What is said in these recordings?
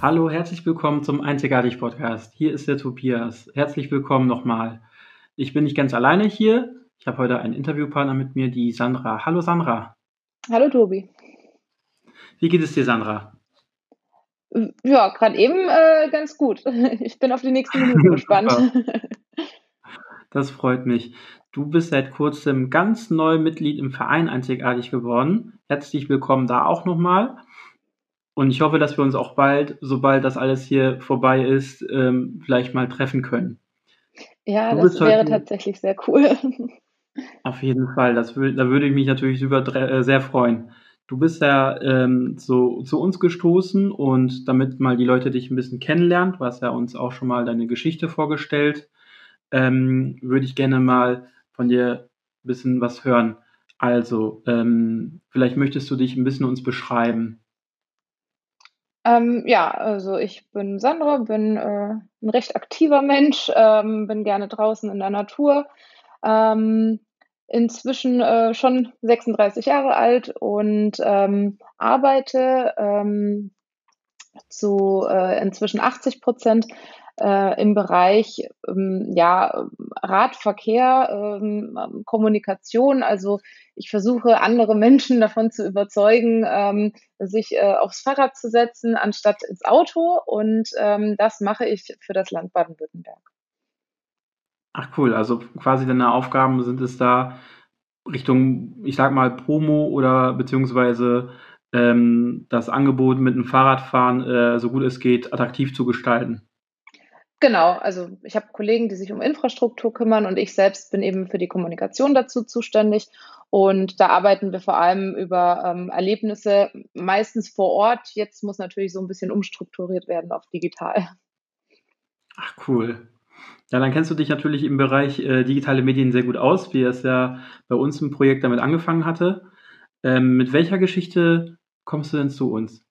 Hallo, herzlich willkommen zum Einzigartig Podcast. Hier ist der Tobias. Herzlich willkommen nochmal. Ich bin nicht ganz alleine hier. Ich habe heute einen Interviewpartner mit mir, die Sandra. Hallo Sandra. Hallo Tobi. Wie geht es dir, Sandra? Ja, gerade eben äh, ganz gut. Ich bin auf die nächsten Minuten gespannt. das freut mich. Du bist seit kurzem ganz neu Mitglied im Verein Einzigartig geworden. Herzlich willkommen da auch nochmal. Und ich hoffe, dass wir uns auch bald, sobald das alles hier vorbei ist, ähm, vielleicht mal treffen können. Ja, du das wäre tatsächlich sehr cool. Auf jeden Fall, das will, da würde ich mich natürlich über, äh, sehr freuen. Du bist ja ähm, so, zu uns gestoßen und damit mal die Leute dich ein bisschen kennenlernen, du hast ja uns auch schon mal deine Geschichte vorgestellt, ähm, würde ich gerne mal von dir ein bisschen was hören. Also, ähm, vielleicht möchtest du dich ein bisschen uns beschreiben. Ähm, ja, also ich bin Sandra, bin äh, ein recht aktiver Mensch, ähm, bin gerne draußen in der Natur. Ähm, inzwischen äh, schon 36 Jahre alt und ähm, arbeite ähm, zu äh, inzwischen 80 Prozent äh, im Bereich ähm, ja, Radverkehr, ähm, Kommunikation. Also ich versuche andere Menschen davon zu überzeugen, ähm, sich äh, aufs Fahrrad zu setzen, anstatt ins Auto. Und ähm, das mache ich für das Land Baden-Württemberg. Ach cool, also quasi deine Aufgaben sind es da Richtung, ich sag mal, Promo oder beziehungsweise ähm, das Angebot mit dem Fahrradfahren äh, so gut es geht attraktiv zu gestalten. Genau, also ich habe Kollegen, die sich um Infrastruktur kümmern und ich selbst bin eben für die Kommunikation dazu zuständig. Und da arbeiten wir vor allem über ähm, Erlebnisse, meistens vor Ort. Jetzt muss natürlich so ein bisschen umstrukturiert werden auf digital. Ach cool. Ja, dann kennst du dich natürlich im Bereich äh, digitale Medien sehr gut aus, wie es ja bei uns im Projekt damit angefangen hatte. Ähm, mit welcher Geschichte kommst du denn zu uns?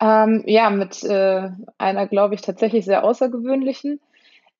Ähm, ja, mit äh, einer, glaube ich, tatsächlich sehr außergewöhnlichen.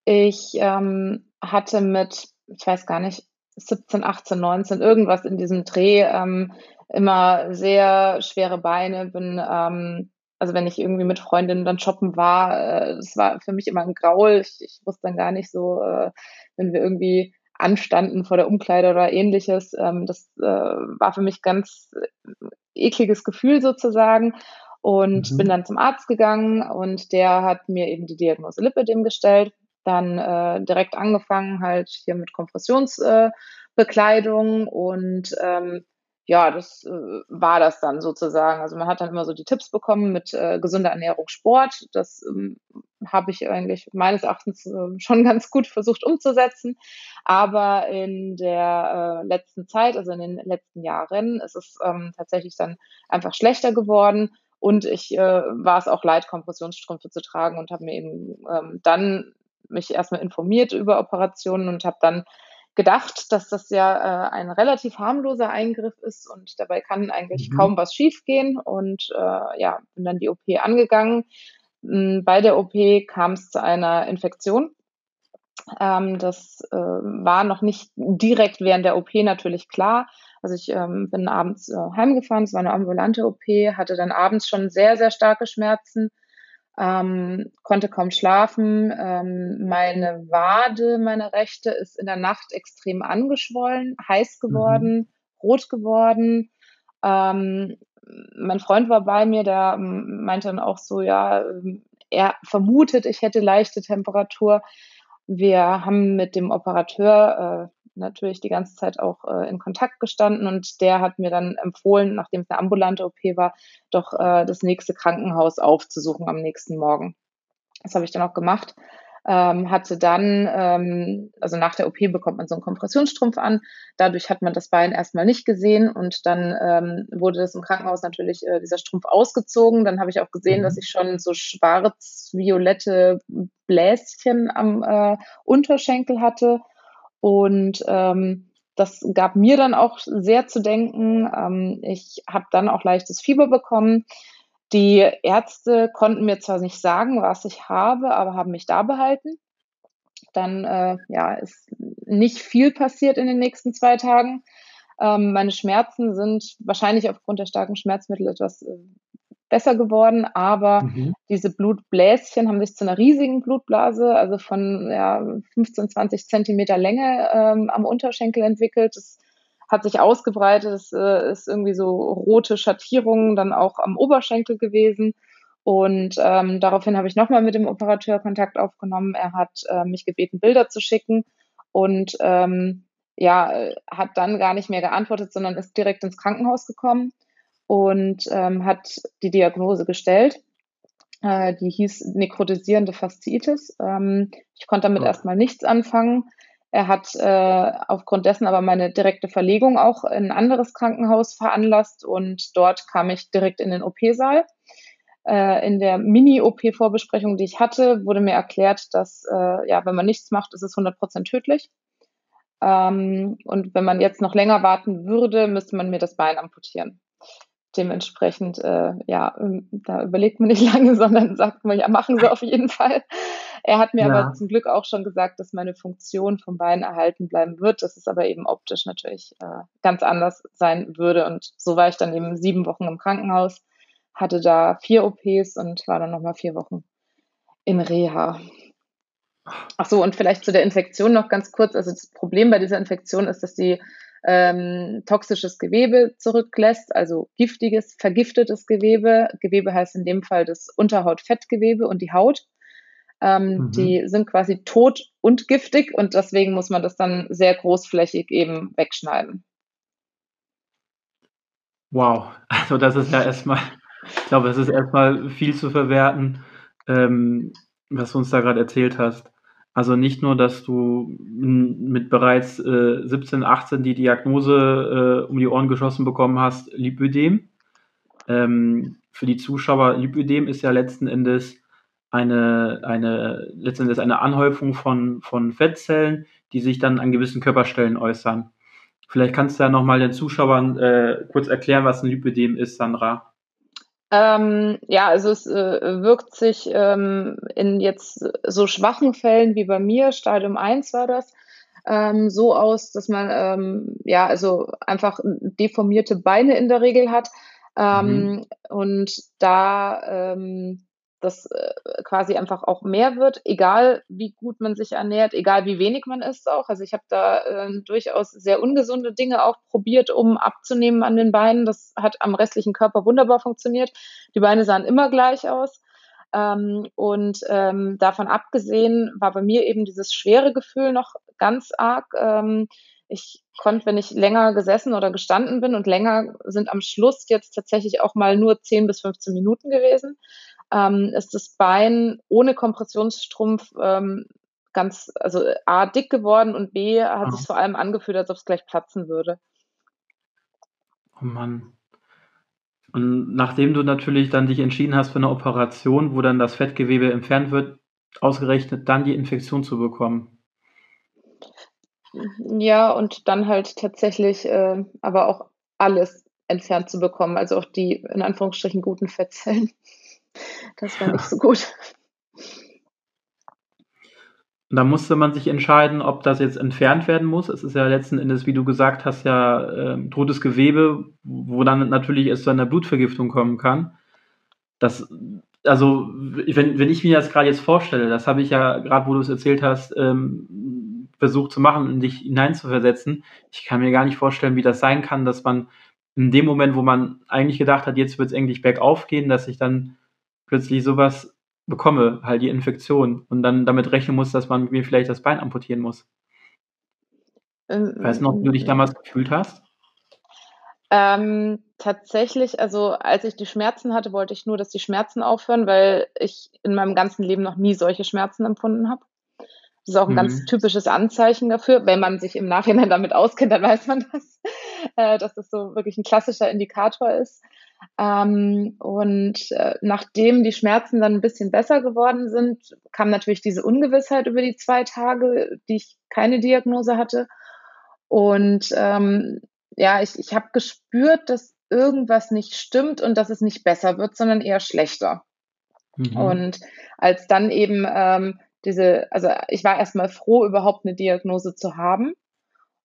Ich ähm, hatte mit, ich weiß gar nicht, 17, 18, 19, irgendwas in diesem Dreh, ähm, immer sehr schwere Beine, bin, ähm, also wenn ich irgendwie mit Freundinnen dann shoppen war, äh, das war für mich immer ein Graul. Ich, ich wusste dann gar nicht so, äh, wenn wir irgendwie anstanden vor der Umkleide oder ähnliches. Ähm, das äh, war für mich ganz äh, ekliges Gefühl sozusagen und mhm. bin dann zum Arzt gegangen und der hat mir eben die Diagnose Lipidem gestellt. Dann äh, direkt angefangen halt hier mit Kompressionsbekleidung äh, und ähm, ja, das äh, war das dann sozusagen. Also man hat dann immer so die Tipps bekommen mit äh, gesunder Ernährung, Sport. Das ähm, habe ich eigentlich meines Erachtens äh, schon ganz gut versucht umzusetzen. Aber in der äh, letzten Zeit, also in den letzten Jahren, ist es ähm, tatsächlich dann einfach schlechter geworden. Und ich äh, war es auch leid, Kompressionsstrümpfe zu tragen und habe mir eben ähm, dann mich erstmal informiert über Operationen und habe dann gedacht, dass das ja äh, ein relativ harmloser Eingriff ist und dabei kann eigentlich mhm. kaum was schiefgehen. Und äh, ja, bin dann die OP angegangen. Hm, bei der OP kam es zu einer Infektion. Ähm, das äh, war noch nicht direkt während der OP natürlich klar, also ich ähm, bin abends äh, heimgefahren, es war eine ambulante OP, hatte dann abends schon sehr, sehr starke Schmerzen, ähm, konnte kaum schlafen. Ähm, meine Wade, meine rechte, ist in der Nacht extrem angeschwollen, heiß mhm. geworden, mhm. rot geworden. Ähm, mein Freund war bei mir, der ähm, meinte dann auch so, ja, ähm, er vermutet, ich hätte leichte Temperatur. Wir haben mit dem Operateur äh, natürlich die ganze Zeit auch äh, in Kontakt gestanden und der hat mir dann empfohlen, nachdem es eine ambulante OP war, doch äh, das nächste Krankenhaus aufzusuchen am nächsten Morgen. Das habe ich dann auch gemacht. Ähm, hatte dann, ähm, also nach der OP bekommt man so einen Kompressionsstrumpf an. Dadurch hat man das Bein erstmal nicht gesehen und dann ähm, wurde das im Krankenhaus natürlich äh, dieser Strumpf ausgezogen. Dann habe ich auch gesehen, dass mhm. ich schon so schwarz-violette Bläschen am äh, Unterschenkel hatte und ähm, das gab mir dann auch sehr zu denken. Ähm, ich habe dann auch leichtes Fieber bekommen. Die Ärzte konnten mir zwar nicht sagen, was ich habe, aber haben mich da behalten. Dann äh, ja, ist nicht viel passiert in den nächsten zwei Tagen. Ähm, meine Schmerzen sind wahrscheinlich aufgrund der starken Schmerzmittel etwas äh, besser geworden, aber mhm. diese Blutbläschen haben sich zu einer riesigen Blutblase, also von ja, 15, 20 Zentimeter Länge ähm, am Unterschenkel entwickelt. Das hat sich ausgebreitet, es äh, ist irgendwie so rote Schattierungen dann auch am Oberschenkel gewesen. Und ähm, daraufhin habe ich nochmal mit dem Operateur Kontakt aufgenommen. Er hat äh, mich gebeten, Bilder zu schicken und ähm, ja, hat dann gar nicht mehr geantwortet, sondern ist direkt ins Krankenhaus gekommen und ähm, hat die Diagnose gestellt. Äh, die hieß nekrotisierende Fasziitis. Ähm, ich konnte damit oh. erstmal nichts anfangen. Er hat äh, aufgrund dessen aber meine direkte Verlegung auch in ein anderes Krankenhaus veranlasst und dort kam ich direkt in den OP-Saal. Äh, in der Mini-OP-Vorbesprechung, die ich hatte, wurde mir erklärt, dass äh, ja, wenn man nichts macht, ist es 100% tödlich. Ähm, und wenn man jetzt noch länger warten würde, müsste man mir das Bein amputieren. Dementsprechend, äh, ja, ähm, da überlegt man nicht lange, sondern sagt man, ja, machen Sie auf jeden Fall. Er hat mir ja. aber zum Glück auch schon gesagt, dass meine Funktion vom Bein erhalten bleiben wird, dass es aber eben optisch natürlich äh, ganz anders sein würde. Und so war ich dann eben sieben Wochen im Krankenhaus, hatte da vier OPs und war dann nochmal vier Wochen in Reha. Ach so, und vielleicht zu der Infektion noch ganz kurz. Also das Problem bei dieser Infektion ist, dass sie ähm, toxisches Gewebe zurücklässt, also giftiges, vergiftetes Gewebe. Gewebe heißt in dem Fall das Unterhautfettgewebe und die Haut. Ähm, mhm. Die sind quasi tot und giftig und deswegen muss man das dann sehr großflächig eben wegschneiden. Wow, also das ist ja erstmal, ich glaube, es ist erstmal viel zu verwerten, ähm, was du uns da gerade erzählt hast. Also nicht nur, dass du mit bereits äh, 17, 18 die Diagnose äh, um die Ohren geschossen bekommen hast, Lipödem. Ähm, für die Zuschauer, Lipödem ist ja letzten Endes eine, eine, letzten Endes eine Anhäufung von, von Fettzellen, die sich dann an gewissen Körperstellen äußern. Vielleicht kannst du ja nochmal den Zuschauern äh, kurz erklären, was ein Lipödem ist, Sandra. Ähm, ja, also es äh, wirkt sich ähm, in jetzt so schwachen Fällen wie bei mir, Stadium 1 war das, ähm, so aus, dass man ähm, ja also einfach deformierte Beine in der Regel hat. Ähm, mhm. Und da ähm, das äh, quasi einfach auch mehr wird, egal wie gut man sich ernährt, egal wie wenig man isst auch. Also ich habe da äh, durchaus sehr ungesunde Dinge auch probiert, um abzunehmen an den Beinen. Das hat am restlichen Körper wunderbar funktioniert. Die Beine sahen immer gleich aus. Ähm, und ähm, davon abgesehen war bei mir eben dieses schwere Gefühl noch ganz arg. Ähm, ich konnte, wenn ich länger gesessen oder gestanden bin und länger sind am Schluss jetzt tatsächlich auch mal nur 10 bis 15 Minuten gewesen, ähm, ist das Bein ohne Kompressionsstrumpf ähm, ganz, also A, dick geworden und B, hat ja. sich vor allem angefühlt, als ob es gleich platzen würde. Oh Mann. Und nachdem du natürlich dann dich entschieden hast für eine Operation, wo dann das Fettgewebe entfernt wird, ausgerechnet dann die Infektion zu bekommen. Ja, und dann halt tatsächlich äh, aber auch alles entfernt zu bekommen, also auch die in Anführungsstrichen guten Fettzellen. Das war nicht so gut. Und da musste man sich entscheiden, ob das jetzt entfernt werden muss. Es ist ja letzten Endes, wie du gesagt hast, ja äh, totes Gewebe, wo dann natürlich es zu einer Blutvergiftung kommen kann. Das, also, wenn, wenn ich mir das gerade jetzt vorstelle, das habe ich ja gerade, wo du es erzählt hast, ähm, versucht zu machen und dich hineinzuversetzen. Ich kann mir gar nicht vorstellen, wie das sein kann, dass man in dem Moment, wo man eigentlich gedacht hat, jetzt wird es eigentlich bergauf gehen, dass sich dann plötzlich sowas bekomme, halt die Infektion und dann damit rechnen muss, dass man mir vielleicht das Bein amputieren muss. Ähm, weißt du noch, wie du dich damals gefühlt hast? Ähm, tatsächlich, also als ich die Schmerzen hatte, wollte ich nur, dass die Schmerzen aufhören, weil ich in meinem ganzen Leben noch nie solche Schmerzen empfunden habe. Das ist auch ein mhm. ganz typisches Anzeichen dafür. Wenn man sich im Nachhinein damit auskennt, dann weiß man das, äh, dass das so wirklich ein klassischer Indikator ist. Ähm, und äh, nachdem die Schmerzen dann ein bisschen besser geworden sind, kam natürlich diese Ungewissheit über die zwei Tage, die ich keine Diagnose hatte. Und ähm, ja, ich, ich habe gespürt, dass irgendwas nicht stimmt und dass es nicht besser wird, sondern eher schlechter. Mhm. Und als dann eben ähm, diese, also ich war erstmal froh, überhaupt eine Diagnose zu haben.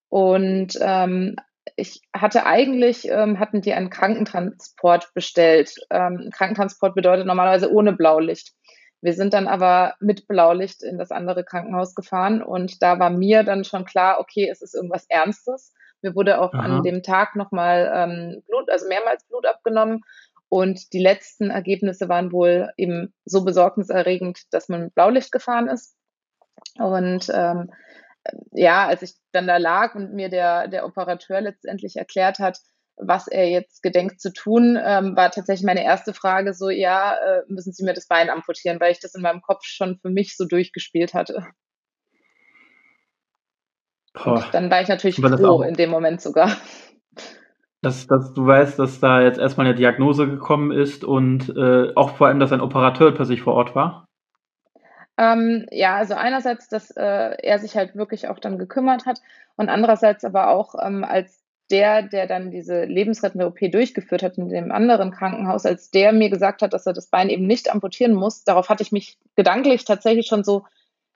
Und ähm, ich hatte eigentlich, ähm, hatten die einen Krankentransport bestellt. Ähm, Krankentransport bedeutet normalerweise ohne Blaulicht. Wir sind dann aber mit Blaulicht in das andere Krankenhaus gefahren und da war mir dann schon klar, okay, es ist irgendwas Ernstes. Mir wurde auch Aha. an dem Tag nochmal ähm, Blut, also mehrmals Blut abgenommen und die letzten Ergebnisse waren wohl eben so besorgniserregend, dass man mit Blaulicht gefahren ist. Und ähm, ja, als ich dann da lag und mir der, der Operateur letztendlich erklärt hat, was er jetzt gedenkt zu tun, ähm, war tatsächlich meine erste Frage so, ja, äh, müssen Sie mir das Bein amputieren, weil ich das in meinem Kopf schon für mich so durchgespielt hatte. dann war ich natürlich froh in dem Moment sogar. Dass, dass du weißt, dass da jetzt erstmal eine Diagnose gekommen ist und äh, auch vor allem, dass ein Operateur plötzlich vor Ort war? Ähm, ja, also einerseits, dass äh, er sich halt wirklich auch dann gekümmert hat und andererseits aber auch ähm, als der, der dann diese lebensrettende OP durchgeführt hat in dem anderen Krankenhaus, als der mir gesagt hat, dass er das Bein eben nicht amputieren muss, darauf hatte ich mich gedanklich tatsächlich schon so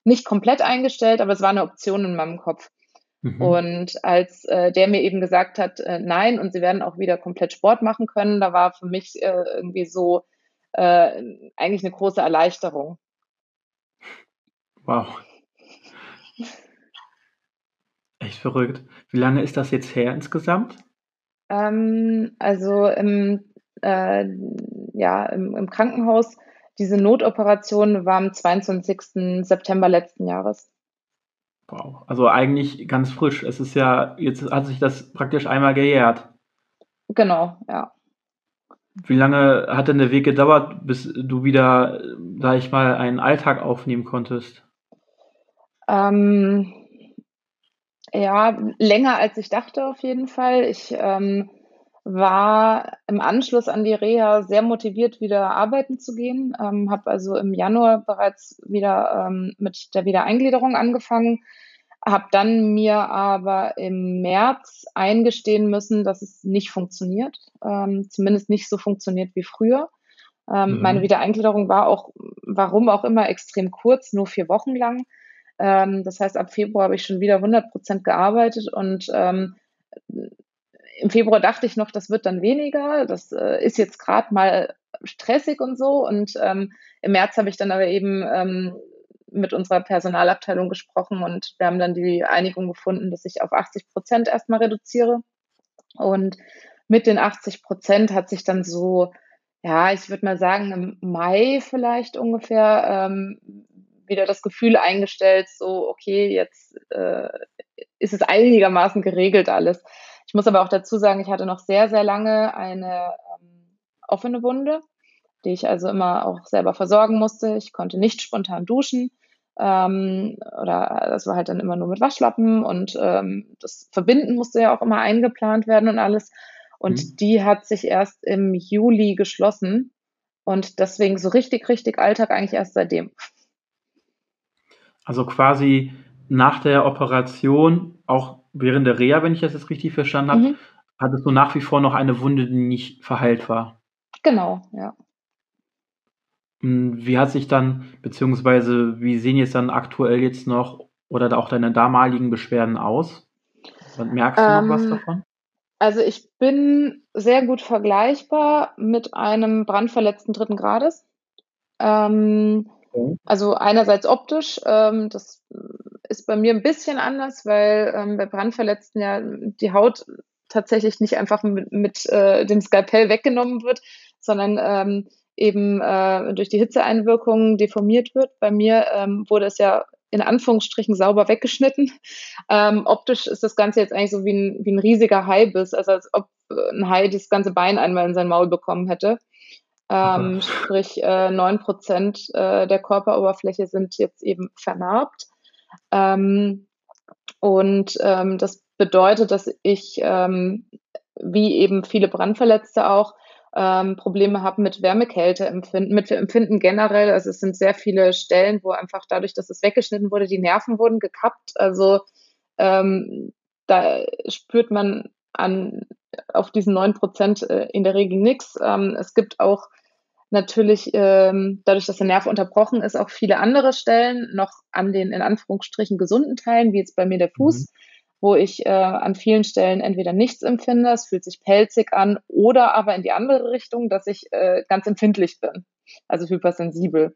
nicht komplett eingestellt, aber es war eine Option in meinem Kopf. Mhm. Und als äh, der mir eben gesagt hat, äh, nein, und sie werden auch wieder komplett Sport machen können, da war für mich äh, irgendwie so äh, eigentlich eine große Erleichterung. Wow. Echt verrückt. Wie lange ist das jetzt her insgesamt? Ähm, also im, äh, ja, im, im, Krankenhaus, diese Notoperation war am 22. September letzten Jahres. Wow, also eigentlich ganz frisch. Es ist ja, jetzt hat sich das praktisch einmal gejährt. Genau, ja. Wie lange hat denn der Weg gedauert, bis du wieder, sag ich mal, einen Alltag aufnehmen konntest? Ähm, ja, länger als ich dachte auf jeden Fall. Ich ähm, war im Anschluss an die Reha sehr motiviert, wieder arbeiten zu gehen. Ähm, habe also im Januar bereits wieder ähm, mit der Wiedereingliederung angefangen. Habe dann mir aber im März eingestehen müssen, dass es nicht funktioniert, ähm, zumindest nicht so funktioniert wie früher. Ähm, mhm. Meine Wiedereingliederung war auch, warum auch immer, extrem kurz, nur vier Wochen lang. Ähm, das heißt, ab Februar habe ich schon wieder 100 Prozent gearbeitet und ähm, im Februar dachte ich noch, das wird dann weniger. Das äh, ist jetzt gerade mal stressig und so. Und ähm, im März habe ich dann aber eben ähm, mit unserer Personalabteilung gesprochen und wir haben dann die Einigung gefunden, dass ich auf 80 Prozent erstmal reduziere. Und mit den 80 Prozent hat sich dann so, ja, ich würde mal sagen, im Mai vielleicht ungefähr ähm, wieder das Gefühl eingestellt, so, okay, jetzt äh, ist es einigermaßen geregelt alles. Ich muss aber auch dazu sagen, ich hatte noch sehr, sehr lange eine ähm, offene Wunde, die ich also immer auch selber versorgen musste. Ich konnte nicht spontan duschen. Ähm, oder das war halt dann immer nur mit Waschlappen und ähm, das Verbinden musste ja auch immer eingeplant werden und alles. Und mhm. die hat sich erst im Juli geschlossen und deswegen so richtig, richtig Alltag eigentlich erst seitdem. Also quasi nach der Operation, auch während der Reha, wenn ich das jetzt richtig verstanden habe, mhm. hattest du nach wie vor noch eine Wunde, die nicht verheilt war. Genau, ja. Hm, wie hat sich dann, beziehungsweise wie sehen jetzt dann aktuell jetzt noch oder auch deine damaligen Beschwerden aus? Merkst du ähm, noch was ähm, davon? Also ich bin sehr gut vergleichbar mit einem brandverletzten dritten Grades. Ähm, also einerseits optisch, ähm, das ist bei mir ein bisschen anders, weil ähm, bei Brandverletzten ja die Haut tatsächlich nicht einfach mit, mit äh, dem Skalpell weggenommen wird, sondern ähm, eben äh, durch die Hitzeeinwirkungen deformiert wird. Bei mir ähm, wurde es ja in Anführungsstrichen sauber weggeschnitten. Ähm, optisch ist das Ganze jetzt eigentlich so wie ein, wie ein riesiger Haibiss, also als ob ein Hai das ganze Bein einmal in sein Maul bekommen hätte. Ähm, sprich, äh, neun äh, Prozent äh, der Körperoberfläche sind jetzt eben vernarbt. Ähm, und ähm, das bedeutet, dass ich, ähm, wie eben viele Brandverletzte auch, ähm, Probleme habe mit Wärmekälte empfinden, mit Empfinden generell. Also es sind sehr viele Stellen, wo einfach dadurch, dass es weggeschnitten wurde, die Nerven wurden gekappt. Also ähm, da spürt man an auf diesen neun Prozent äh, in der Regel nichts. Es gibt auch natürlich ähm, dadurch, dass der Nerv unterbrochen ist, auch viele andere Stellen noch an den in Anführungsstrichen gesunden Teilen, wie jetzt bei mir der Fuß. Mhm. wo ich äh, an vielen Stellen entweder nichts empfinde, es fühlt sich pelzig an, oder aber in die andere Richtung, dass ich äh, ganz empfindlich bin, also hypersensibel.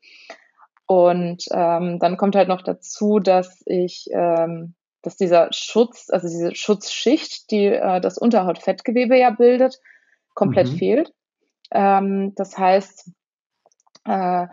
Und ähm, dann kommt halt noch dazu, dass ich, ähm, dass dieser Schutz, also diese Schutzschicht, die äh, das Unterhautfettgewebe ja bildet, komplett mhm. fehlt. Ähm, das heißt, äh,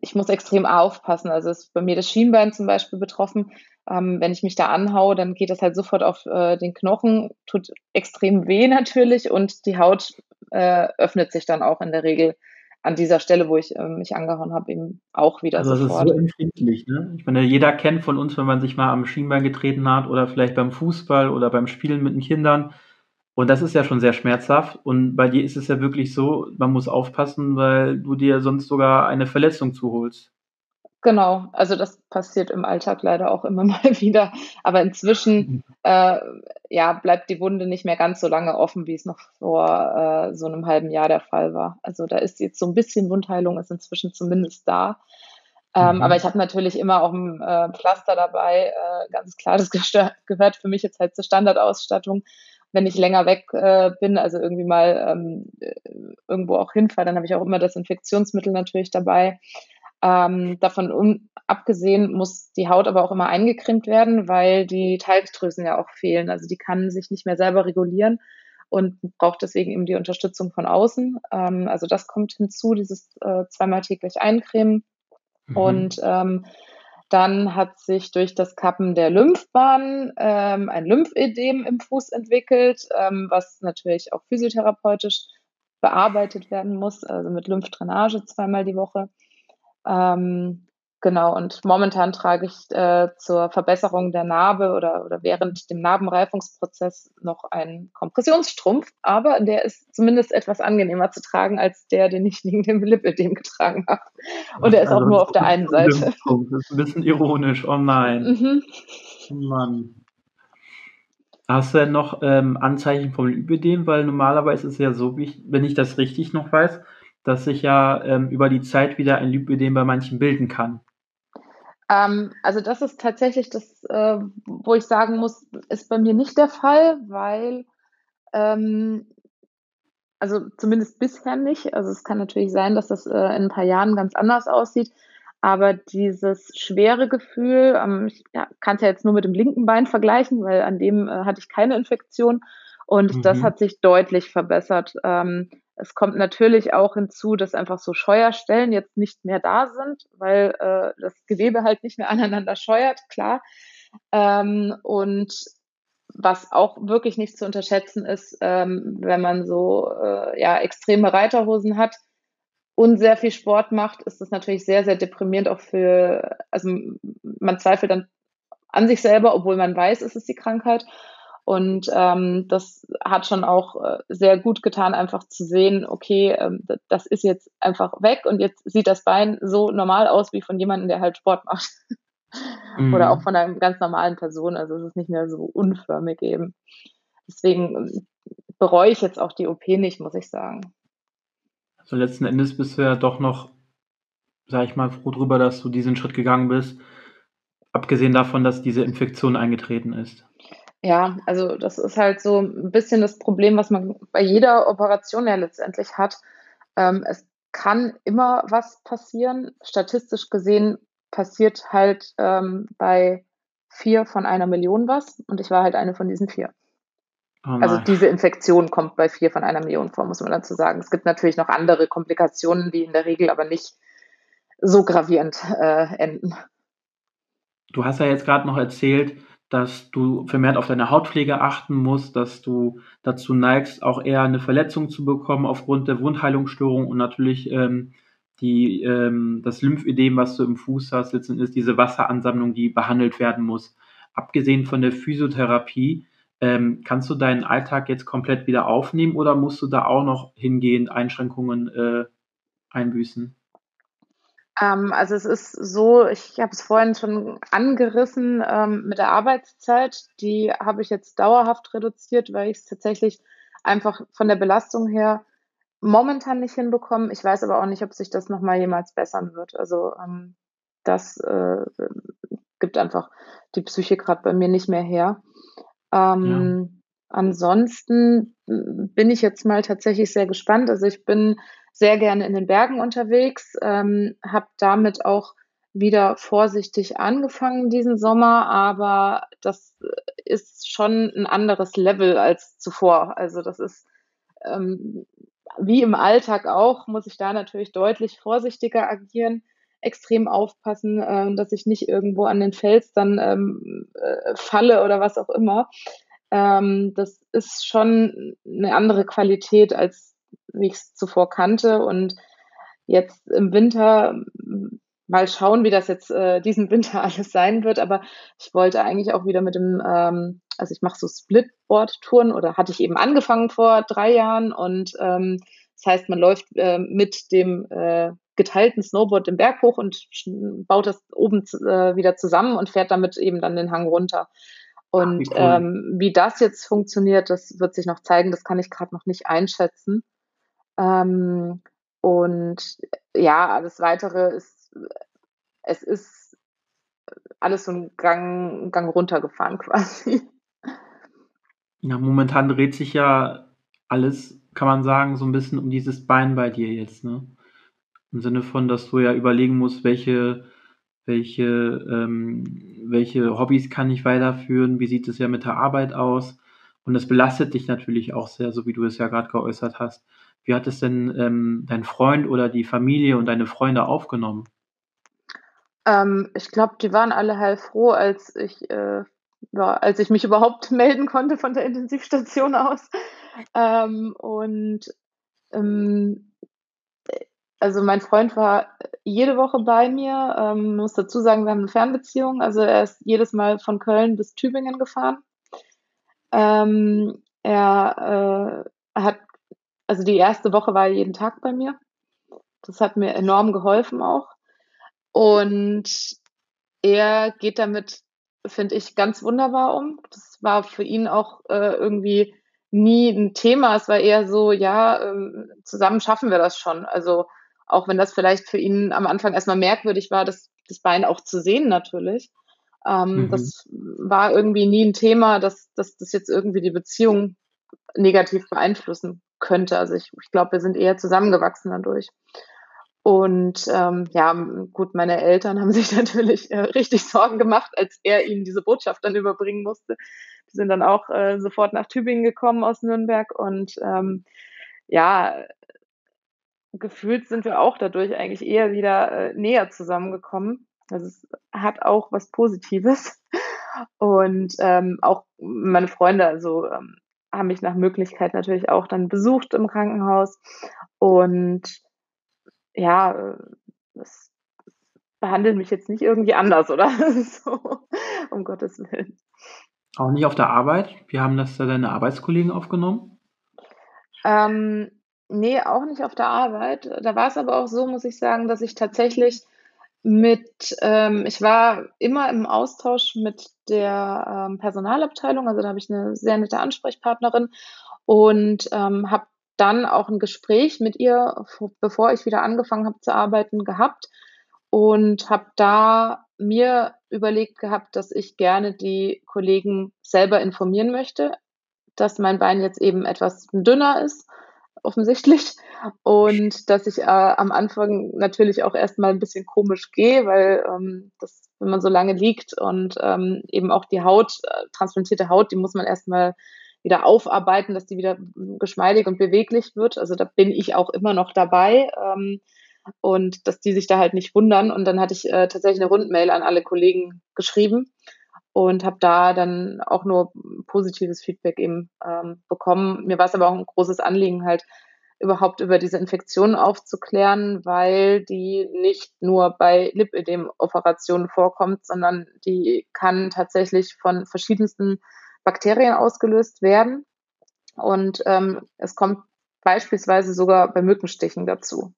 ich muss extrem aufpassen. Also ist bei mir das Schienbein zum Beispiel betroffen. Ähm, wenn ich mich da anhaue, dann geht das halt sofort auf äh, den Knochen, tut extrem weh natürlich und die Haut äh, öffnet sich dann auch in der Regel an dieser Stelle, wo ich äh, mich angehauen habe, eben auch wieder also sofort. Das ist so empfindlich, ne? Ich meine, jeder kennt von uns, wenn man sich mal am Schienbein getreten hat oder vielleicht beim Fußball oder beim Spielen mit den Kindern. Und das ist ja schon sehr schmerzhaft. Und bei dir ist es ja wirklich so, man muss aufpassen, weil du dir sonst sogar eine Verletzung zuholst. Genau, also das passiert im Alltag leider auch immer mal wieder. Aber inzwischen mhm. äh, ja, bleibt die Wunde nicht mehr ganz so lange offen, wie es noch vor äh, so einem halben Jahr der Fall war. Also da ist jetzt so ein bisschen Wundheilung, ist inzwischen zumindest da. Ähm, mhm. Aber ich habe natürlich immer auch ein äh, Pflaster dabei, äh, ganz klar, das gehört für mich jetzt halt zur Standardausstattung. Wenn ich länger weg äh, bin, also irgendwie mal ähm, äh, irgendwo auch hinfahre, dann habe ich auch immer das Infektionsmittel natürlich dabei. Ähm, davon un abgesehen muss die Haut aber auch immer eingecremt werden, weil die Talgdrüsen ja auch fehlen. Also die kann sich nicht mehr selber regulieren und braucht deswegen eben die Unterstützung von außen. Ähm, also das kommt hinzu, dieses äh, zweimal täglich eincremen. Mhm. Und ähm, dann hat sich durch das Kappen der Lymphbahn ähm, ein Lymphödem im Fuß entwickelt, ähm, was natürlich auch physiotherapeutisch bearbeitet werden muss, also mit Lymphdrainage zweimal die Woche. Ähm, genau, und momentan trage ich äh, zur Verbesserung der Narbe oder, oder während dem Narbenreifungsprozess noch einen Kompressionsstrumpf, aber der ist zumindest etwas angenehmer zu tragen als der, den ich wegen dem Lipödem getragen habe. Und der ist also, auch nur auf der einen Seite. Das ist ein bisschen ironisch, oh nein. Mhm. Oh Mann. Hast du denn noch ähm, Anzeichen vom Lipödem? Weil normalerweise ist es ja so, wie ich, wenn ich das richtig noch weiß, dass sich ja ähm, über die Zeit wieder ein Lipödem bei manchen bilden kann. Ähm, also das ist tatsächlich das, äh, wo ich sagen muss, ist bei mir nicht der Fall, weil ähm, also zumindest bisher nicht. Also es kann natürlich sein, dass das äh, in ein paar Jahren ganz anders aussieht. Aber dieses schwere Gefühl, ähm, ich ja, kann es ja jetzt nur mit dem linken Bein vergleichen, weil an dem äh, hatte ich keine Infektion. Und mhm. das hat sich deutlich verbessert. Ähm, es kommt natürlich auch hinzu, dass einfach so Scheuerstellen jetzt nicht mehr da sind, weil äh, das Gewebe halt nicht mehr aneinander scheuert, klar. Ähm, und was auch wirklich nicht zu unterschätzen ist, ähm, wenn man so äh, ja, extreme Reiterhosen hat und sehr viel Sport macht, ist das natürlich sehr, sehr deprimierend auch für, also man zweifelt dann an sich selber, obwohl man weiß, es ist die Krankheit. Und ähm, das hat schon auch äh, sehr gut getan, einfach zu sehen, okay, ähm, das ist jetzt einfach weg und jetzt sieht das Bein so normal aus wie von jemandem, der halt Sport macht. Mhm. Oder auch von einer ganz normalen Person. Also es ist nicht mehr so unförmig eben. Deswegen ähm, bereue ich jetzt auch die OP nicht, muss ich sagen. Also letzten Endes bist du ja doch noch, sag ich mal, froh drüber, dass du diesen Schritt gegangen bist. Abgesehen davon, dass diese Infektion eingetreten ist. Ja, also das ist halt so ein bisschen das Problem, was man bei jeder Operation ja letztendlich hat. Ähm, es kann immer was passieren. Statistisch gesehen passiert halt ähm, bei vier von einer Million was und ich war halt eine von diesen vier. Oh also diese Infektion kommt bei vier von einer Million vor, muss man dazu sagen. Es gibt natürlich noch andere Komplikationen, die in der Regel aber nicht so gravierend äh, enden. Du hast ja jetzt gerade noch erzählt, dass du vermehrt auf deine Hautpflege achten musst, dass du dazu neigst, auch eher eine Verletzung zu bekommen aufgrund der Wundheilungsstörung und natürlich ähm, die, ähm, das Lymphödem, was du im Fuß hast, letztendlich ist diese Wasseransammlung, die behandelt werden muss. Abgesehen von der Physiotherapie, ähm, kannst du deinen Alltag jetzt komplett wieder aufnehmen oder musst du da auch noch hingehend Einschränkungen äh, einbüßen? Ähm, also es ist so, ich habe es vorhin schon angerissen ähm, mit der Arbeitszeit. Die habe ich jetzt dauerhaft reduziert, weil ich es tatsächlich einfach von der Belastung her momentan nicht hinbekomme. Ich weiß aber auch nicht, ob sich das nochmal jemals bessern wird. Also ähm, das äh, gibt einfach die Psyche gerade bei mir nicht mehr her. Ähm, ansonsten bin ich jetzt mal tatsächlich sehr gespannt. Also ich bin sehr gerne in den Bergen unterwegs, ähm, habe damit auch wieder vorsichtig angefangen diesen Sommer, aber das ist schon ein anderes Level als zuvor. Also das ist ähm, wie im Alltag auch, muss ich da natürlich deutlich vorsichtiger agieren, extrem aufpassen, äh, dass ich nicht irgendwo an den Fels dann ähm, äh, falle oder was auch immer. Ähm, das ist schon eine andere Qualität, als wie ich es zuvor kannte. Und jetzt im Winter mal schauen, wie das jetzt äh, diesen Winter alles sein wird. Aber ich wollte eigentlich auch wieder mit dem, ähm, also ich mache so Splitboard-Touren oder hatte ich eben angefangen vor drei Jahren und ähm, das heißt, man läuft äh, mit dem äh, geteilten Snowboard den Berg hoch und baut das oben äh, wieder zusammen und fährt damit eben dann den Hang runter. Und Ach, wie, cool. ähm, wie das jetzt funktioniert, das wird sich noch zeigen. Das kann ich gerade noch nicht einschätzen. Ähm, und ja, alles weitere ist, es ist alles so ein Gang, Gang runtergefahren quasi. Ja, momentan dreht sich ja alles, kann man sagen, so ein bisschen um dieses Bein bei dir jetzt, ne? Im Sinne von, dass du ja überlegen musst, welche, welche, ähm, welche Hobbys kann ich weiterführen, wie sieht es ja mit der Arbeit aus? Und das belastet dich natürlich auch sehr, so wie du es ja gerade geäußert hast. Wie hat es denn ähm, dein Freund oder die Familie und deine Freunde aufgenommen? Ähm, ich glaube, die waren alle heilfroh, als ich, äh, ja, als ich mich überhaupt melden konnte von der Intensivstation aus. Ähm, und ähm, also mein Freund war jede Woche bei mir. Ähm, muss dazu sagen, wir haben eine Fernbeziehung. Also er ist jedes Mal von Köln bis Tübingen gefahren. Ähm, er äh, hat also die erste Woche war er jeden Tag bei mir. Das hat mir enorm geholfen auch. Und er geht damit, finde ich, ganz wunderbar um. Das war für ihn auch äh, irgendwie nie ein Thema. Es war eher so, ja, ähm, zusammen schaffen wir das schon. Also auch wenn das vielleicht für ihn am Anfang erstmal merkwürdig war, das, das Bein auch zu sehen natürlich. Ähm, mhm. Das war irgendwie nie ein Thema, dass, dass das jetzt irgendwie die Beziehung negativ beeinflussen könnte. Also ich, ich glaube, wir sind eher zusammengewachsen dadurch. Und ähm, ja, gut, meine Eltern haben sich natürlich äh, richtig Sorgen gemacht, als er ihnen diese Botschaft dann überbringen musste. Die sind dann auch äh, sofort nach Tübingen gekommen aus Nürnberg und ähm, ja, gefühlt sind wir auch dadurch eigentlich eher wieder äh, näher zusammengekommen. Also es hat auch was Positives. Und ähm, auch meine Freunde, also ähm, haben mich nach Möglichkeit natürlich auch dann besucht im Krankenhaus. Und ja, das behandelt mich jetzt nicht irgendwie anders oder so, um Gottes Willen. Auch nicht auf der Arbeit? Wie haben das da deine Arbeitskollegen aufgenommen? Ähm, nee, auch nicht auf der Arbeit. Da war es aber auch so, muss ich sagen, dass ich tatsächlich mit, ähm, ich war immer im Austausch mit der ähm, Personalabteilung, also da habe ich eine sehr nette Ansprechpartnerin und ähm, habe dann auch ein Gespräch mit ihr, bevor ich wieder angefangen habe zu arbeiten, gehabt und habe da mir überlegt gehabt, dass ich gerne die Kollegen selber informieren möchte, dass mein Bein jetzt eben etwas dünner ist offensichtlich. Und dass ich äh, am Anfang natürlich auch erstmal ein bisschen komisch gehe, weil ähm, das, wenn man so lange liegt und ähm, eben auch die Haut, äh, transplantierte Haut, die muss man erstmal wieder aufarbeiten, dass die wieder geschmeidig und beweglich wird. Also da bin ich auch immer noch dabei. Ähm, und dass die sich da halt nicht wundern. Und dann hatte ich äh, tatsächlich eine Rundmail an alle Kollegen geschrieben und habe da dann auch nur positives Feedback eben ähm, bekommen. Mir war es aber auch ein großes Anliegen, halt überhaupt über diese Infektion aufzuklären, weil die nicht nur bei Lipödem-Operationen vorkommt, sondern die kann tatsächlich von verschiedensten Bakterien ausgelöst werden. Und ähm, es kommt beispielsweise sogar bei Mückenstichen dazu.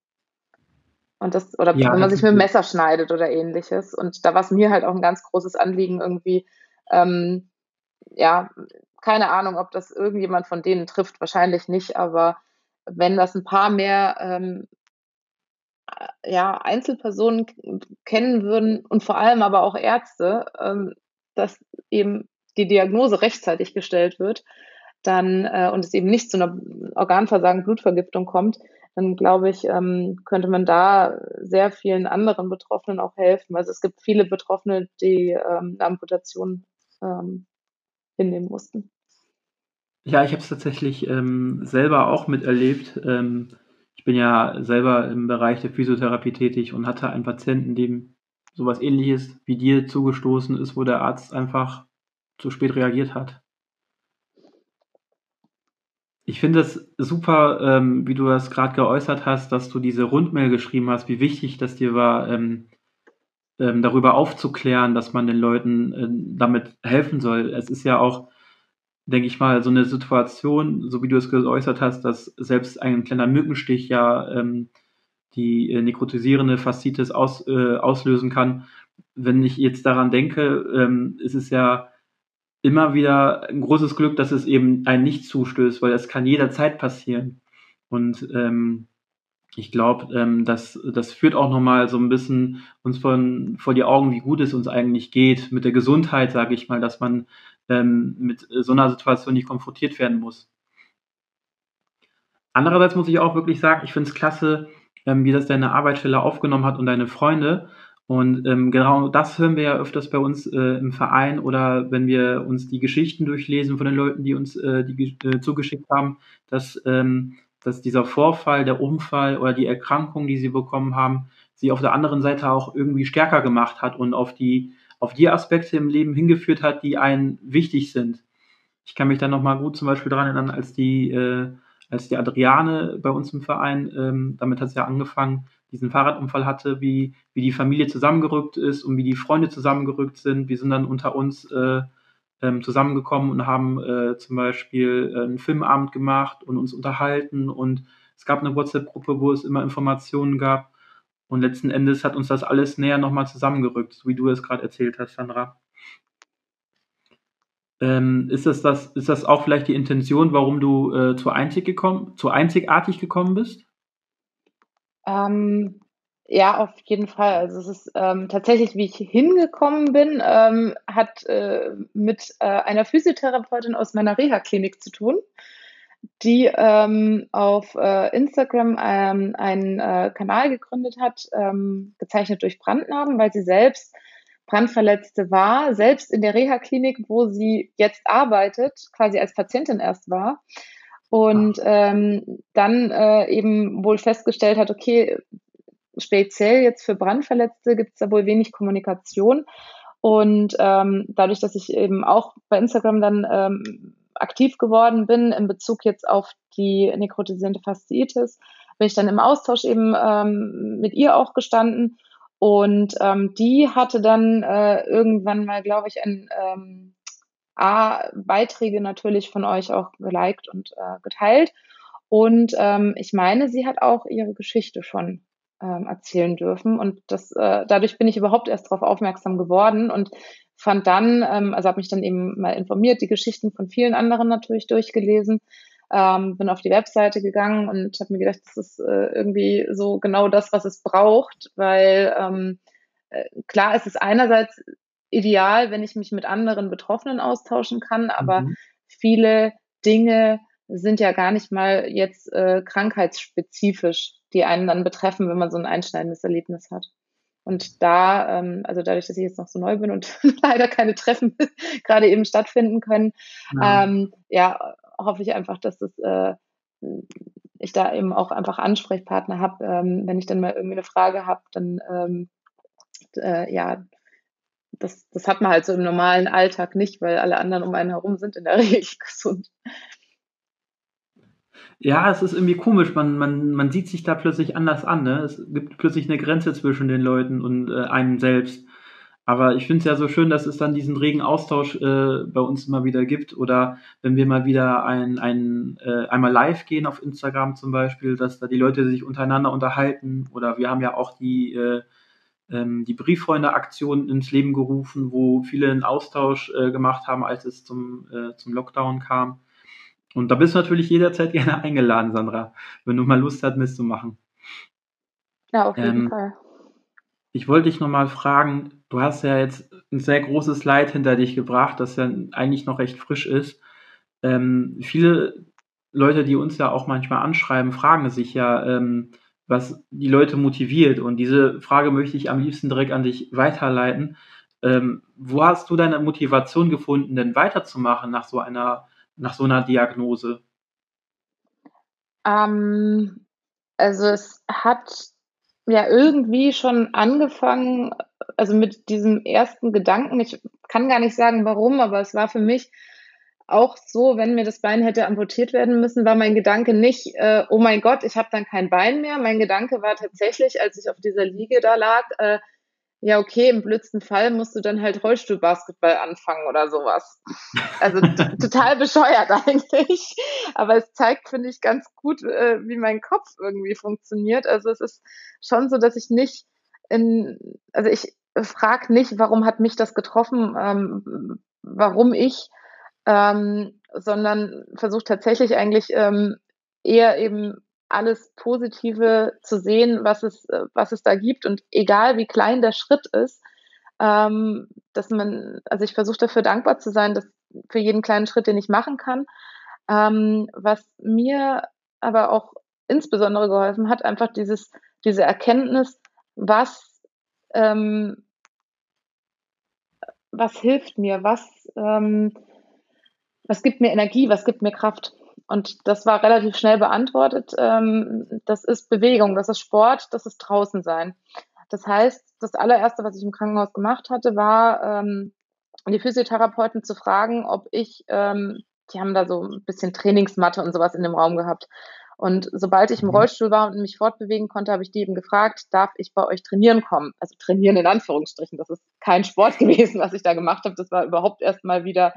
Und das, oder ja, wenn man sich mit dem Messer schneidet oder ähnliches. Und da war es mir halt auch ein ganz großes Anliegen, irgendwie, ähm, ja, keine Ahnung, ob das irgendjemand von denen trifft, wahrscheinlich nicht, aber wenn das ein paar mehr ähm, ja, Einzelpersonen kennen würden und vor allem aber auch Ärzte, ähm, dass eben die Diagnose rechtzeitig gestellt wird, dann äh, und es eben nicht zu einer Organversagen, Blutvergiftung kommt, dann glaube ich, ähm, könnte man da sehr vielen anderen Betroffenen auch helfen. Also es gibt viele Betroffene, die ähm, eine Amputation ähm, hinnehmen mussten. Ja, ich habe es tatsächlich ähm, selber auch miterlebt. Ähm, ich bin ja selber im Bereich der Physiotherapie tätig und hatte einen Patienten, dem sowas ähnliches wie dir zugestoßen ist, wo der Arzt einfach zu spät reagiert hat. Ich finde es super, ähm, wie du das gerade geäußert hast, dass du diese Rundmail geschrieben hast, wie wichtig das dir war, ähm, ähm, darüber aufzuklären, dass man den Leuten äh, damit helfen soll. Es ist ja auch, denke ich mal, so eine Situation, so wie du es geäußert hast, dass selbst ein kleiner Mückenstich ja ähm, die äh, nekrotisierende Faszitis aus, äh, auslösen kann. Wenn ich jetzt daran denke, ähm, ist es ja immer wieder ein großes Glück, dass es eben ein nicht zustößt, weil das kann jederzeit passieren. Und ähm, ich glaube, ähm, das, das führt auch nochmal so ein bisschen uns von, vor die Augen, wie gut es uns eigentlich geht mit der Gesundheit, sage ich mal, dass man ähm, mit so einer Situation nicht konfrontiert werden muss. Andererseits muss ich auch wirklich sagen, ich finde es klasse, ähm, wie das deine Arbeitsstelle aufgenommen hat und deine Freunde, und ähm, genau das hören wir ja öfters bei uns äh, im Verein oder wenn wir uns die Geschichten durchlesen von den Leuten, die uns äh, die äh, zugeschickt haben, dass, ähm, dass dieser Vorfall, der Unfall oder die Erkrankung, die sie bekommen haben, sie auf der anderen Seite auch irgendwie stärker gemacht hat und auf die, auf die Aspekte im Leben hingeführt hat, die einen wichtig sind. Ich kann mich da nochmal gut zum Beispiel daran erinnern, als die, äh, als die Adriane bei uns im Verein, ähm, damit hat es ja angefangen, diesen Fahrradunfall hatte, wie, wie die Familie zusammengerückt ist und wie die Freunde zusammengerückt sind. Wir sind dann unter uns äh, ähm, zusammengekommen und haben äh, zum Beispiel äh, einen Filmabend gemacht und uns unterhalten und es gab eine WhatsApp-Gruppe, wo es immer Informationen gab und letzten Endes hat uns das alles näher nochmal zusammengerückt, so wie du es gerade erzählt hast, Sandra. Ähm, ist, das das, ist das auch vielleicht die Intention, warum du äh, zu, einzig gekommen, zu einzigartig gekommen bist? Ähm, ja, auf jeden Fall. Also es ist ähm, tatsächlich, wie ich hingekommen bin, ähm, hat äh, mit äh, einer Physiotherapeutin aus meiner Reha-Klinik zu tun, die ähm, auf äh, Instagram ähm, einen äh, Kanal gegründet hat, ähm, gezeichnet durch Brandnarben, weil sie selbst Brandverletzte war, selbst in der Reha-Klinik, wo sie jetzt arbeitet, quasi als Patientin erst war und ähm, dann äh, eben wohl festgestellt hat, okay, speziell jetzt für Brandverletzte gibt es da wohl wenig Kommunikation. Und ähm, dadurch, dass ich eben auch bei Instagram dann ähm, aktiv geworden bin in Bezug jetzt auf die nekrotisierende Fasziitis, bin ich dann im Austausch eben ähm, mit ihr auch gestanden. Und ähm, die hatte dann äh, irgendwann mal, glaube ich, ein ähm, A, Beiträge natürlich von euch auch geliked und äh, geteilt. Und ähm, ich meine, sie hat auch ihre Geschichte schon ähm, erzählen dürfen. Und das, äh, dadurch bin ich überhaupt erst darauf aufmerksam geworden und fand dann, ähm, also habe mich dann eben mal informiert, die Geschichten von vielen anderen natürlich durchgelesen, ähm, bin auf die Webseite gegangen und habe mir gedacht, das ist äh, irgendwie so genau das, was es braucht, weil ähm, äh, klar, es ist einerseits ideal, wenn ich mich mit anderen Betroffenen austauschen kann, aber mhm. viele Dinge sind ja gar nicht mal jetzt äh, krankheitsspezifisch, die einen dann betreffen, wenn man so ein einschneidendes Erlebnis hat. Und da, ähm, also dadurch, dass ich jetzt noch so neu bin und leider keine Treffen gerade eben stattfinden können, ja. Ähm, ja, hoffe ich einfach, dass das äh, ich da eben auch einfach Ansprechpartner habe, ähm, wenn ich dann mal irgendwie eine Frage habe, dann ähm, äh, ja, das, das hat man halt so im normalen Alltag nicht, weil alle anderen um einen herum sind in der Regel gesund. Ja, es ist irgendwie komisch. Man, man, man sieht sich da plötzlich anders an. Ne? Es gibt plötzlich eine Grenze zwischen den Leuten und äh, einem selbst. Aber ich finde es ja so schön, dass es dann diesen regen Austausch äh, bei uns immer wieder gibt. Oder wenn wir mal wieder ein, ein, äh, einmal live gehen auf Instagram zum Beispiel, dass da die Leute sich untereinander unterhalten. Oder wir haben ja auch die äh, ähm, die Brieffreunde-Aktion ins Leben gerufen, wo viele einen Austausch äh, gemacht haben, als es zum, äh, zum Lockdown kam. Und da bist du natürlich jederzeit gerne eingeladen, Sandra, wenn du mal Lust hast, mitzumachen. Ja, auf jeden ähm, Fall. Ich wollte dich nochmal fragen, du hast ja jetzt ein sehr großes Leid hinter dich gebracht, das ja eigentlich noch recht frisch ist. Ähm, viele Leute, die uns ja auch manchmal anschreiben, fragen sich ja, ähm, was die Leute motiviert. Und diese Frage möchte ich am liebsten direkt an dich weiterleiten. Ähm, wo hast du deine Motivation gefunden, denn weiterzumachen nach so einer, nach so einer Diagnose? Ähm, also es hat ja irgendwie schon angefangen, also mit diesem ersten Gedanken. Ich kann gar nicht sagen, warum, aber es war für mich auch so, wenn mir das Bein hätte amputiert werden müssen, war mein Gedanke nicht, äh, oh mein Gott, ich habe dann kein Bein mehr. Mein Gedanke war tatsächlich, als ich auf dieser Liege da lag, äh, ja, okay, im blödsten Fall musst du dann halt Rollstuhlbasketball anfangen oder sowas. Also total bescheuert eigentlich. Aber es zeigt, finde ich, ganz gut, äh, wie mein Kopf irgendwie funktioniert. Also es ist schon so, dass ich nicht in, also ich frage nicht, warum hat mich das getroffen, ähm, warum ich, ähm, sondern versuche tatsächlich eigentlich ähm, eher eben alles Positive zu sehen, was es, äh, was es da gibt. Und egal wie klein der Schritt ist, ähm, dass man, also ich versuche dafür dankbar zu sein, dass für jeden kleinen Schritt, den ich machen kann. Ähm, was mir aber auch insbesondere geholfen hat, einfach dieses, diese Erkenntnis, was, ähm, was hilft mir, was, ähm, was gibt mir Energie, was gibt mir Kraft. Und das war relativ schnell beantwortet. Ähm, das ist Bewegung, das ist Sport, das ist draußen sein. Das heißt, das allererste, was ich im Krankenhaus gemacht hatte, war, ähm, die Physiotherapeuten zu fragen, ob ich, ähm, die haben da so ein bisschen Trainingsmatte und sowas in dem Raum gehabt. Und sobald ich im mhm. Rollstuhl war und mich fortbewegen konnte, habe ich die eben gefragt, darf ich bei euch trainieren kommen? Also trainieren in Anführungsstrichen. Das ist kein Sport gewesen, was ich da gemacht habe. Das war überhaupt erst mal wieder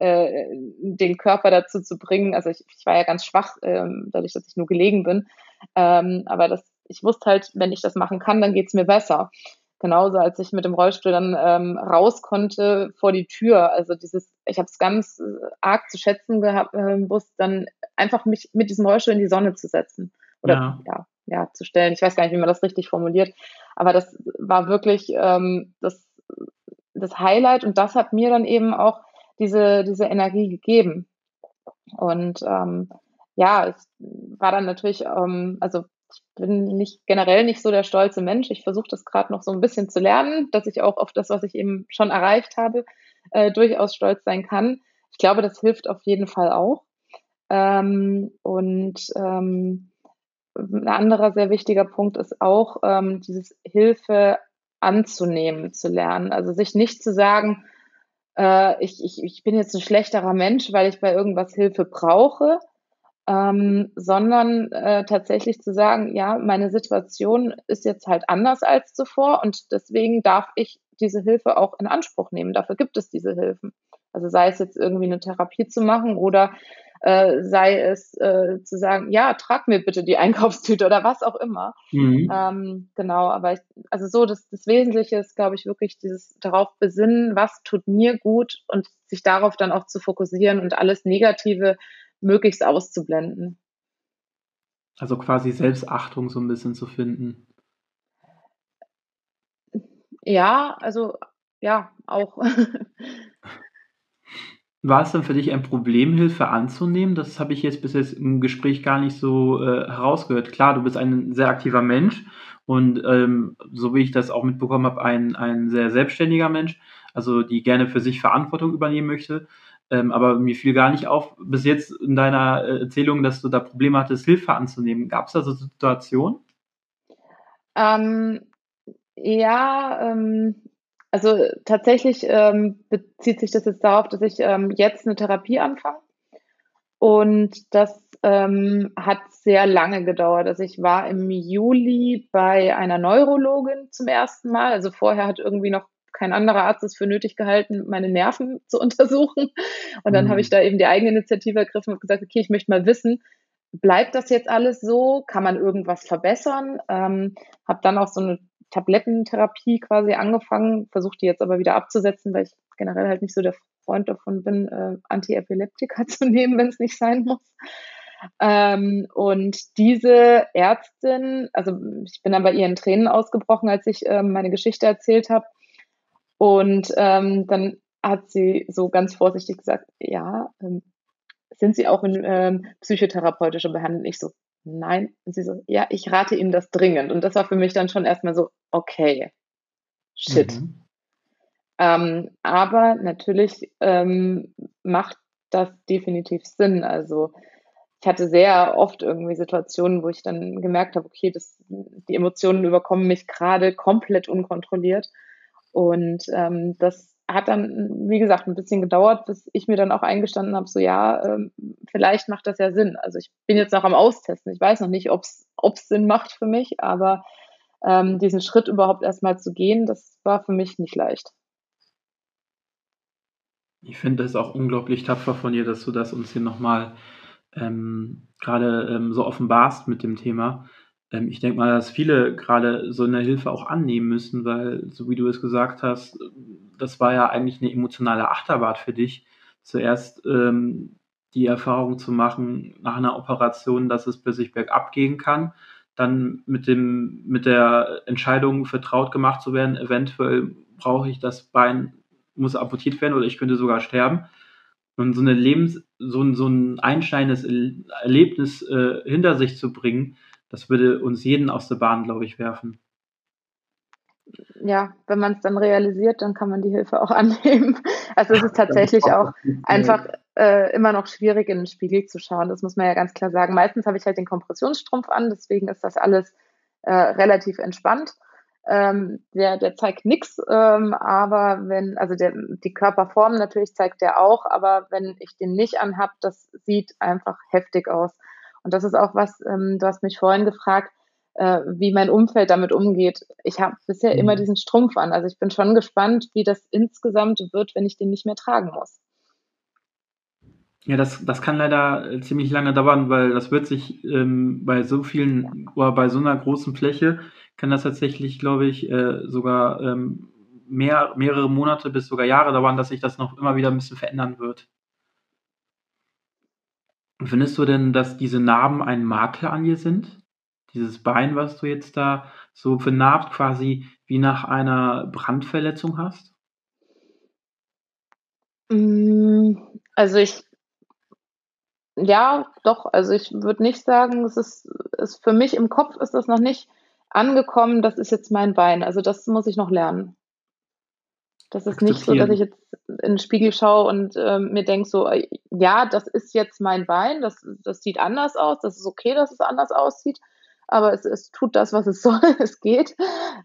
äh, den Körper dazu zu bringen. Also ich, ich war ja ganz schwach, ähm, dadurch, dass ich nur gelegen bin. Ähm, aber das, ich wusste halt, wenn ich das machen kann, dann geht's mir besser. Genauso als ich mit dem Rollstuhl dann ähm, raus konnte vor die Tür. Also dieses, ich habe es ganz äh, arg zu schätzen gehabt, äh, gewusst, dann einfach mich mit diesem Rollstuhl in die Sonne zu setzen. Oder ja. ja, ja, zu stellen. Ich weiß gar nicht, wie man das richtig formuliert. Aber das war wirklich ähm, das, das Highlight und das hat mir dann eben auch diese, diese Energie gegeben. Und ähm, ja, es war dann natürlich, ähm, also ich bin nicht generell nicht so der stolze Mensch. Ich versuche das gerade noch so ein bisschen zu lernen, dass ich auch auf das, was ich eben schon erreicht habe, äh, durchaus stolz sein kann. Ich glaube, das hilft auf jeden Fall auch. Ähm, und ähm, ein anderer sehr wichtiger Punkt ist auch, ähm, dieses Hilfe anzunehmen zu lernen. Also sich nicht zu sagen, äh, ich, ich, ich bin jetzt ein schlechterer Mensch, weil ich bei irgendwas Hilfe brauche, ähm, sondern äh, tatsächlich zu sagen, ja, meine Situation ist jetzt halt anders als zuvor und deswegen darf ich diese Hilfe auch in Anspruch nehmen. Dafür gibt es diese Hilfen. Also sei es jetzt irgendwie eine Therapie zu machen oder äh, sei es äh, zu sagen, ja, trag mir bitte die Einkaufstüte oder was auch immer. Mhm. Ähm, genau, aber ich, also so, das, das Wesentliche ist, glaube ich, wirklich dieses darauf besinnen, was tut mir gut und sich darauf dann auch zu fokussieren und alles Negative möglichst auszublenden. Also quasi Selbstachtung so ein bisschen zu finden. Ja, also ja, auch. War es denn für dich ein Problem, Hilfe anzunehmen? Das habe ich jetzt bis jetzt im Gespräch gar nicht so äh, herausgehört. Klar, du bist ein sehr aktiver Mensch und ähm, so wie ich das auch mitbekommen habe, ein, ein sehr selbstständiger Mensch, also die gerne für sich Verantwortung übernehmen möchte. Ähm, aber mir fiel gar nicht auf, bis jetzt in deiner äh, Erzählung, dass du da Probleme hattest, Hilfe anzunehmen. Gab es da so Situationen? Ähm, ja, ähm, also tatsächlich ähm, bezieht sich das jetzt darauf, dass ich ähm, jetzt eine Therapie anfange. Und das ähm, hat sehr lange gedauert. Also ich war im Juli bei einer Neurologin zum ersten Mal. Also vorher hat irgendwie noch kein anderer Arzt es für nötig gehalten, meine Nerven zu untersuchen. Und dann mhm. habe ich da eben die eigene Initiative ergriffen und gesagt, okay, ich möchte mal wissen, bleibt das jetzt alles so? Kann man irgendwas verbessern? Ähm, habe dann auch so eine Tablettentherapie quasi angefangen, versuche die jetzt aber wieder abzusetzen, weil ich generell halt nicht so der Freund davon bin, äh, Antiepileptika zu nehmen, wenn es nicht sein muss. Ähm, und diese Ärztin, also ich bin dann bei ihren Tränen ausgebrochen, als ich ähm, meine Geschichte erzählt habe. Und ähm, dann hat sie so ganz vorsichtig gesagt, ja, ähm, sind Sie auch in ähm, psychotherapeutischer Behandlung? Ich so, nein. Und sie so, ja, ich rate Ihnen das dringend. Und das war für mich dann schon erstmal so, okay, shit. Mhm. Ähm, aber natürlich ähm, macht das definitiv Sinn. Also ich hatte sehr oft irgendwie Situationen, wo ich dann gemerkt habe, okay, das, die Emotionen überkommen mich gerade komplett unkontrolliert. Und ähm, das hat dann, wie gesagt, ein bisschen gedauert, bis ich mir dann auch eingestanden habe, so ja, ähm, vielleicht macht das ja Sinn. Also ich bin jetzt noch am Austesten. Ich weiß noch nicht, ob es Sinn macht für mich, aber ähm, diesen Schritt überhaupt erstmal zu gehen, das war für mich nicht leicht. Ich finde es auch unglaublich tapfer von dir, dass du das uns hier nochmal ähm, gerade ähm, so offenbarst mit dem Thema. Ähm, ich denke mal, dass viele gerade so eine Hilfe auch annehmen müssen, weil, so wie du es gesagt hast, das war ja eigentlich eine emotionale Achterbahn für dich. Zuerst ähm, die Erfahrung zu machen nach einer Operation, dass es plötzlich bergab gehen kann, dann mit dem mit der Entscheidung vertraut gemacht zu werden, eventuell brauche ich das Bein, muss amputiert werden oder ich könnte sogar sterben. Und so eine Lebens, so ein, so ein einschneidendes Erlebnis äh, hinter sich zu bringen, das würde uns jeden aus der Bahn, glaube ich, werfen. Ja, wenn man es dann realisiert, dann kann man die Hilfe auch annehmen. Also es ist tatsächlich auch einfach äh, immer noch schwierig, in den Spiegel zu schauen. Das muss man ja ganz klar sagen. Meistens habe ich halt den Kompressionsstrumpf an, deswegen ist das alles äh, relativ entspannt. Ähm, der, der zeigt nichts, ähm, aber wenn, also der, die Körperform natürlich zeigt der auch, aber wenn ich den nicht anhab, das sieht einfach heftig aus. Und das ist auch was, ähm, du hast mich vorhin gefragt, äh, wie mein Umfeld damit umgeht. Ich habe bisher immer mhm. diesen Strumpf an. Also ich bin schon gespannt, wie das insgesamt wird, wenn ich den nicht mehr tragen muss. Ja, das, das kann leider äh, ziemlich lange dauern, weil das wird sich ähm, bei so vielen oder bei so einer großen Fläche kann das tatsächlich, glaube ich, äh, sogar ähm, mehr, mehrere Monate bis sogar Jahre dauern, dass sich das noch immer wieder ein bisschen verändern wird. Findest du denn, dass diese Narben ein Makel an dir sind? Dieses Bein, was du jetzt da so vernarbt quasi wie nach einer Brandverletzung hast? Mm, also ich, ja, doch, also ich würde nicht sagen, es ist, ist, für mich im Kopf ist das noch nicht angekommen, das ist jetzt mein Bein. Also das muss ich noch lernen. Das ist nicht so, dass ich jetzt in den Spiegel schaue und ähm, mir denke so, ja, das ist jetzt mein Bein, das, das sieht anders aus, das ist okay, dass es anders aussieht, aber es, es tut das, was es soll, es geht.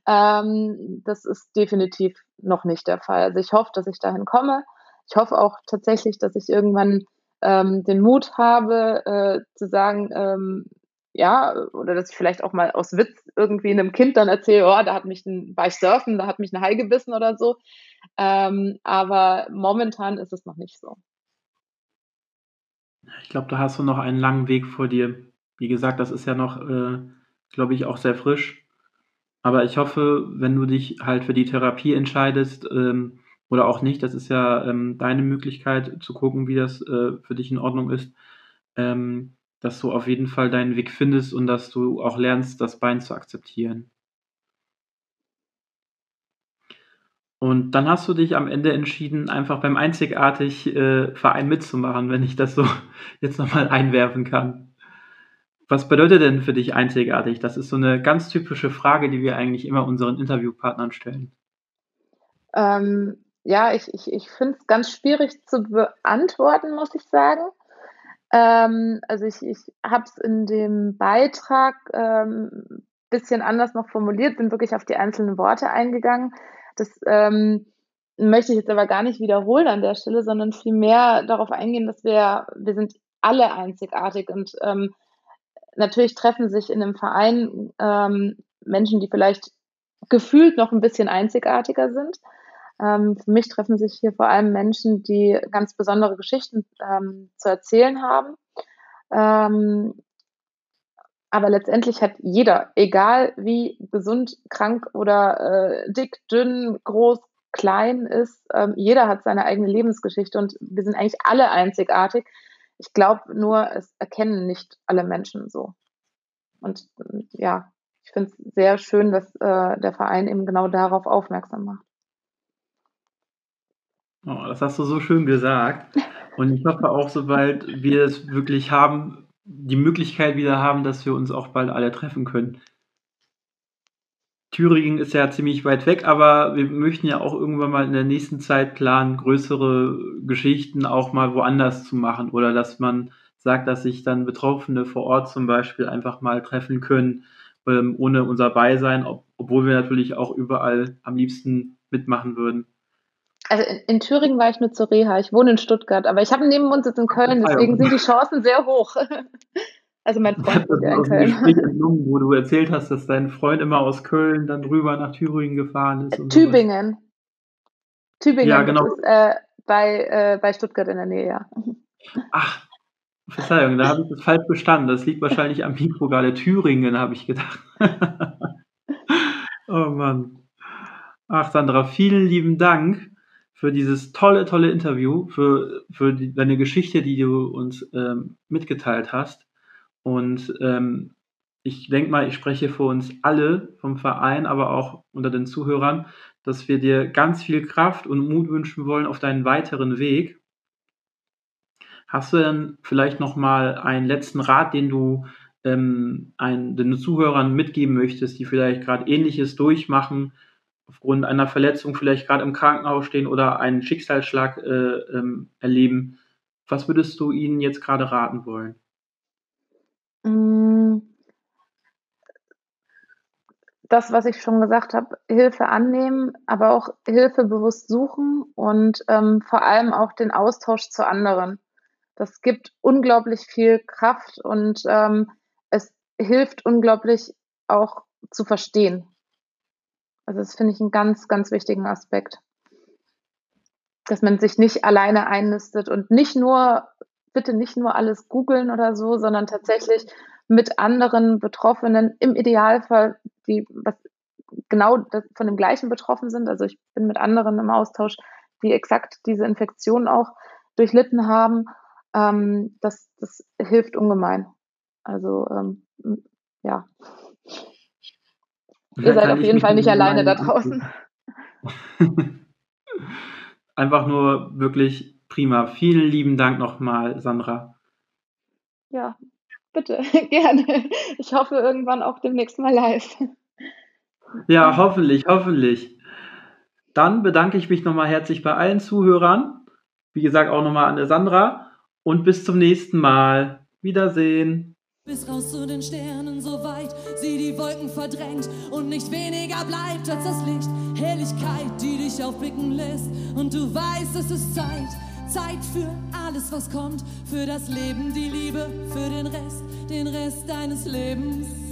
Ähm, das ist definitiv noch nicht der Fall. Also ich hoffe, dass ich dahin komme. Ich hoffe auch tatsächlich, dass ich irgendwann ähm, den Mut habe, äh, zu sagen, ähm, ja, oder dass ich vielleicht auch mal aus Witz irgendwie einem Kind dann erzähle, oh, da hat mich ein, war ich surfen, da hat mich ein Hai gebissen oder so. Ähm, aber momentan ist es noch nicht so. Ich glaube, da hast du noch einen langen Weg vor dir. Wie gesagt, das ist ja noch, äh, glaube ich, auch sehr frisch. Aber ich hoffe, wenn du dich halt für die Therapie entscheidest ähm, oder auch nicht, das ist ja ähm, deine Möglichkeit zu gucken, wie das äh, für dich in Ordnung ist, ähm, dass du auf jeden Fall deinen Weg findest und dass du auch lernst, das Bein zu akzeptieren. Und dann hast du dich am Ende entschieden, einfach beim einzigartig äh, Verein mitzumachen, wenn ich das so jetzt nochmal einwerfen kann. Was bedeutet denn für dich einzigartig? Das ist so eine ganz typische Frage, die wir eigentlich immer unseren Interviewpartnern stellen. Ähm, ja, ich, ich, ich finde es ganz schwierig zu beantworten, muss ich sagen. Ähm, also ich, ich habe es in dem Beitrag ähm, bisschen anders noch formuliert, bin wirklich auf die einzelnen Worte eingegangen. Das ähm, möchte ich jetzt aber gar nicht wiederholen an der Stelle, sondern vielmehr darauf eingehen, dass wir, wir sind alle einzigartig und ähm, natürlich treffen sich in einem Verein ähm, Menschen, die vielleicht gefühlt noch ein bisschen einzigartiger sind. Ähm, für mich treffen sich hier vor allem Menschen, die ganz besondere Geschichten ähm, zu erzählen haben. Ähm, aber letztendlich hat jeder, egal wie gesund, krank oder äh, dick, dünn, groß, klein ist, ähm, jeder hat seine eigene Lebensgeschichte und wir sind eigentlich alle einzigartig. Ich glaube nur, es erkennen nicht alle Menschen so. Und ja, ich finde es sehr schön, dass äh, der Verein eben genau darauf aufmerksam macht. Oh, das hast du so schön gesagt. Und ich hoffe auch, sobald wir es wirklich haben, die Möglichkeit wieder haben, dass wir uns auch bald alle treffen können. Thüringen ist ja ziemlich weit weg, aber wir möchten ja auch irgendwann mal in der nächsten Zeit planen, größere Geschichten auch mal woanders zu machen oder dass man sagt, dass sich dann Betroffene vor Ort zum Beispiel einfach mal treffen können, ähm, ohne unser Beisein, ob, obwohl wir natürlich auch überall am liebsten mitmachen würden. Also in, in, Thüringen war ich nur zur Reha. Ich wohne in Stuttgart, aber ich habe neben uns jetzt in Köln, deswegen sind die Chancen sehr hoch. Also mein Freund wohnt ja in Köln. Entnommen, wo du erzählt hast, dass dein Freund immer aus Köln dann rüber nach Thüringen gefahren ist. Tübingen. Sowas. Tübingen ja, genau. ist äh, bei, äh, bei Stuttgart in der Nähe, ja. Ach, Verzeihung, da habe ich das falsch bestanden. Das liegt wahrscheinlich am Mikro gerade Thüringen, habe ich gedacht. oh Mann. Ach, Sandra, vielen lieben Dank für dieses tolle, tolle Interview, für, für die, deine Geschichte, die du uns ähm, mitgeteilt hast. Und ähm, ich denke mal, ich spreche für uns alle vom Verein, aber auch unter den Zuhörern, dass wir dir ganz viel Kraft und Mut wünschen wollen auf deinen weiteren Weg. Hast du denn vielleicht noch mal einen letzten Rat, den du ähm, ein, den Zuhörern mitgeben möchtest, die vielleicht gerade Ähnliches durchmachen, aufgrund einer Verletzung vielleicht gerade im Krankenhaus stehen oder einen Schicksalsschlag äh, ähm, erleben? Was würdest du ihnen jetzt gerade raten wollen? Mm. Das, was ich schon gesagt habe, Hilfe annehmen, aber auch Hilfe bewusst suchen und ähm, vor allem auch den Austausch zu anderen. Das gibt unglaublich viel Kraft und ähm, es hilft unglaublich auch zu verstehen. Also das finde ich einen ganz, ganz wichtigen Aspekt. Dass man sich nicht alleine einnistet und nicht nur bitte nicht nur alles googeln oder so, sondern tatsächlich mit anderen Betroffenen, im Idealfall, die was genau von dem gleichen betroffen sind. Also ich bin mit anderen im Austausch, die exakt diese Infektion auch durchlitten haben. Ähm, das, das hilft ungemein. Also ähm, ja. Ihr seid auf jeden Fall nicht alleine da draußen. Einfach nur wirklich Prima. Vielen lieben Dank nochmal, Sandra. Ja, bitte, gerne. Ich hoffe irgendwann auch demnächst mal live. Ja, hoffentlich, hoffentlich. Dann bedanke ich mich nochmal herzlich bei allen Zuhörern. Wie gesagt, auch nochmal an der Sandra. Und bis zum nächsten Mal. Wiedersehen. Bis raus zu den Sternen, so weit sie die Wolken verdrängt und nicht weniger bleibt als das Licht. Helligkeit, die dich aufblicken lässt und du weißt, es ist Zeit Zeit für alles, was kommt, für das Leben, die Liebe, für den Rest, den Rest deines Lebens.